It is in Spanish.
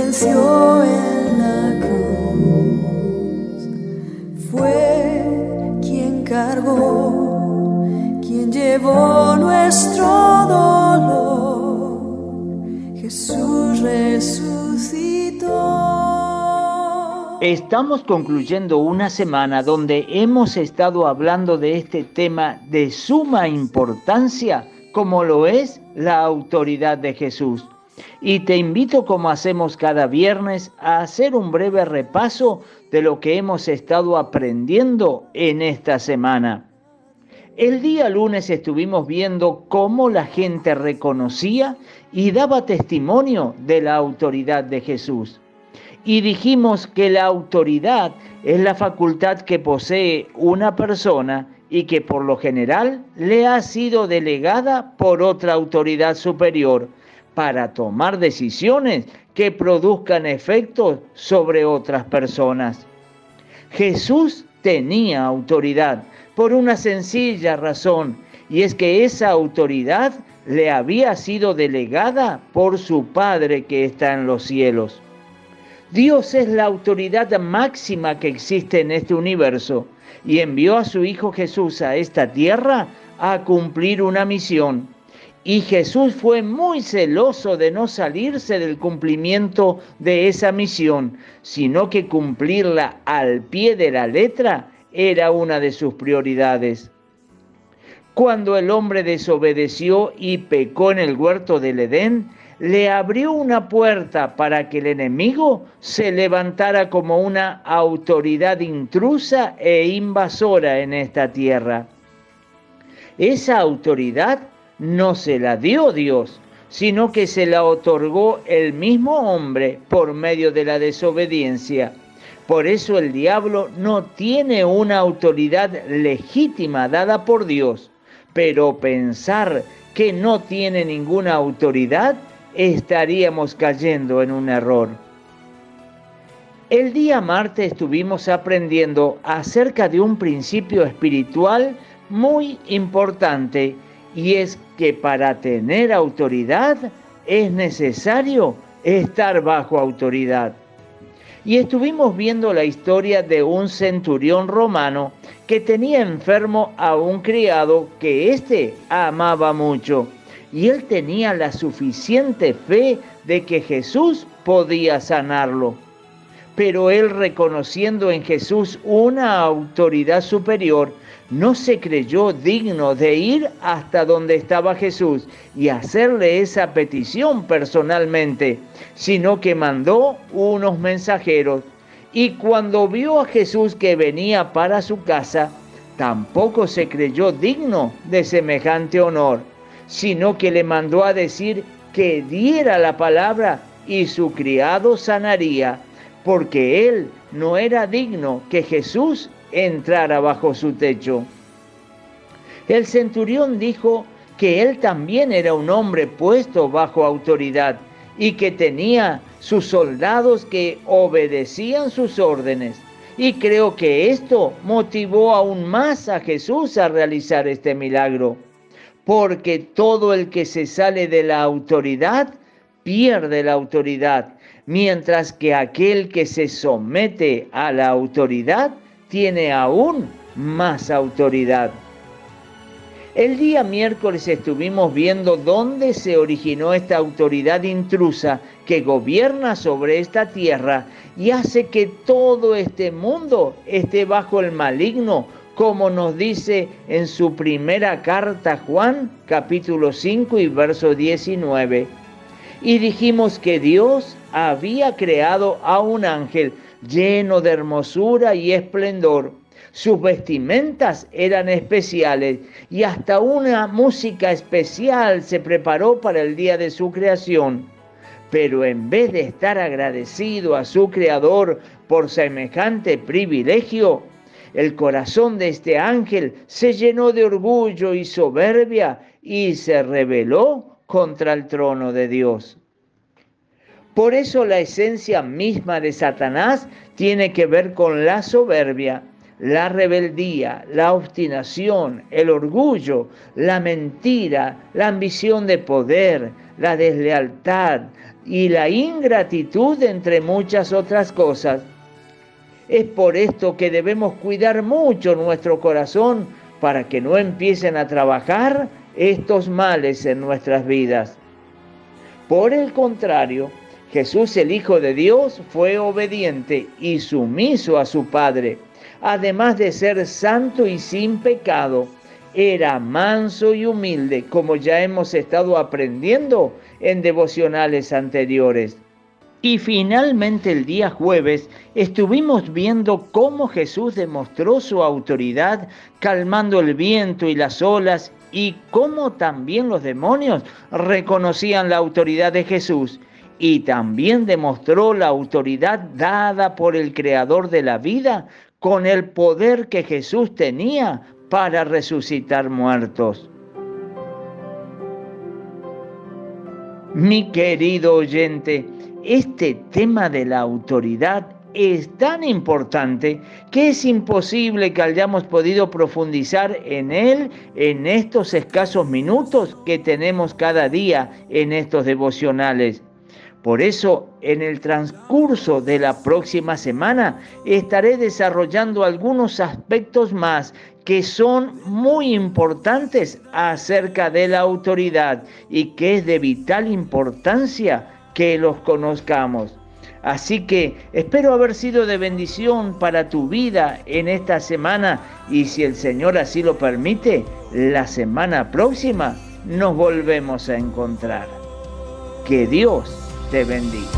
venció en la cruz. Fue quien cargó, quien llevó nuestro dolor. Jesús resucitó. Estamos concluyendo una semana donde hemos estado hablando de este tema de suma importancia como lo es la autoridad de Jesús. Y te invito, como hacemos cada viernes, a hacer un breve repaso de lo que hemos estado aprendiendo en esta semana. El día lunes estuvimos viendo cómo la gente reconocía y daba testimonio de la autoridad de Jesús. Y dijimos que la autoridad es la facultad que posee una persona y que por lo general le ha sido delegada por otra autoridad superior para tomar decisiones que produzcan efectos sobre otras personas. Jesús tenía autoridad por una sencilla razón, y es que esa autoridad le había sido delegada por su Padre que está en los cielos. Dios es la autoridad máxima que existe en este universo y envió a su Hijo Jesús a esta tierra a cumplir una misión. Y Jesús fue muy celoso de no salirse del cumplimiento de esa misión, sino que cumplirla al pie de la letra era una de sus prioridades. Cuando el hombre desobedeció y pecó en el huerto del Edén, le abrió una puerta para que el enemigo se levantara como una autoridad intrusa e invasora en esta tierra. Esa autoridad no se la dio Dios, sino que se la otorgó el mismo hombre por medio de la desobediencia. Por eso el diablo no tiene una autoridad legítima dada por Dios, pero pensar que no tiene ninguna autoridad estaríamos cayendo en un error. El día martes estuvimos aprendiendo acerca de un principio espiritual muy importante y es que para tener autoridad es necesario estar bajo autoridad. Y estuvimos viendo la historia de un centurión romano que tenía enfermo a un criado que éste amaba mucho y él tenía la suficiente fe de que Jesús podía sanarlo. Pero él reconociendo en Jesús una autoridad superior, no se creyó digno de ir hasta donde estaba Jesús y hacerle esa petición personalmente, sino que mandó unos mensajeros. Y cuando vio a Jesús que venía para su casa, tampoco se creyó digno de semejante honor sino que le mandó a decir que diera la palabra y su criado sanaría, porque él no era digno que Jesús entrara bajo su techo. El centurión dijo que él también era un hombre puesto bajo autoridad y que tenía sus soldados que obedecían sus órdenes. Y creo que esto motivó aún más a Jesús a realizar este milagro porque todo el que se sale de la autoridad pierde la autoridad, mientras que aquel que se somete a la autoridad tiene aún más autoridad. El día miércoles estuvimos viendo dónde se originó esta autoridad intrusa que gobierna sobre esta tierra y hace que todo este mundo esté bajo el maligno como nos dice en su primera carta Juan, capítulo 5 y verso 19. Y dijimos que Dios había creado a un ángel lleno de hermosura y esplendor. Sus vestimentas eran especiales y hasta una música especial se preparó para el día de su creación. Pero en vez de estar agradecido a su creador por semejante privilegio, el corazón de este ángel se llenó de orgullo y soberbia y se rebeló contra el trono de Dios. Por eso la esencia misma de Satanás tiene que ver con la soberbia, la rebeldía, la obstinación, el orgullo, la mentira, la ambición de poder, la deslealtad y la ingratitud entre muchas otras cosas. Es por esto que debemos cuidar mucho nuestro corazón para que no empiecen a trabajar estos males en nuestras vidas. Por el contrario, Jesús el Hijo de Dios fue obediente y sumiso a su Padre. Además de ser santo y sin pecado, era manso y humilde, como ya hemos estado aprendiendo en devocionales anteriores. Y finalmente el día jueves estuvimos viendo cómo Jesús demostró su autoridad calmando el viento y las olas y cómo también los demonios reconocían la autoridad de Jesús y también demostró la autoridad dada por el Creador de la vida con el poder que Jesús tenía para resucitar muertos. Mi querido oyente, este tema de la autoridad es tan importante que es imposible que hayamos podido profundizar en él en estos escasos minutos que tenemos cada día en estos devocionales. Por eso, en el transcurso de la próxima semana estaré desarrollando algunos aspectos más que son muy importantes acerca de la autoridad y que es de vital importancia que los conozcamos. Así que espero haber sido de bendición para tu vida en esta semana y si el Señor así lo permite, la semana próxima nos volvemos a encontrar. Que Dios te bendiga.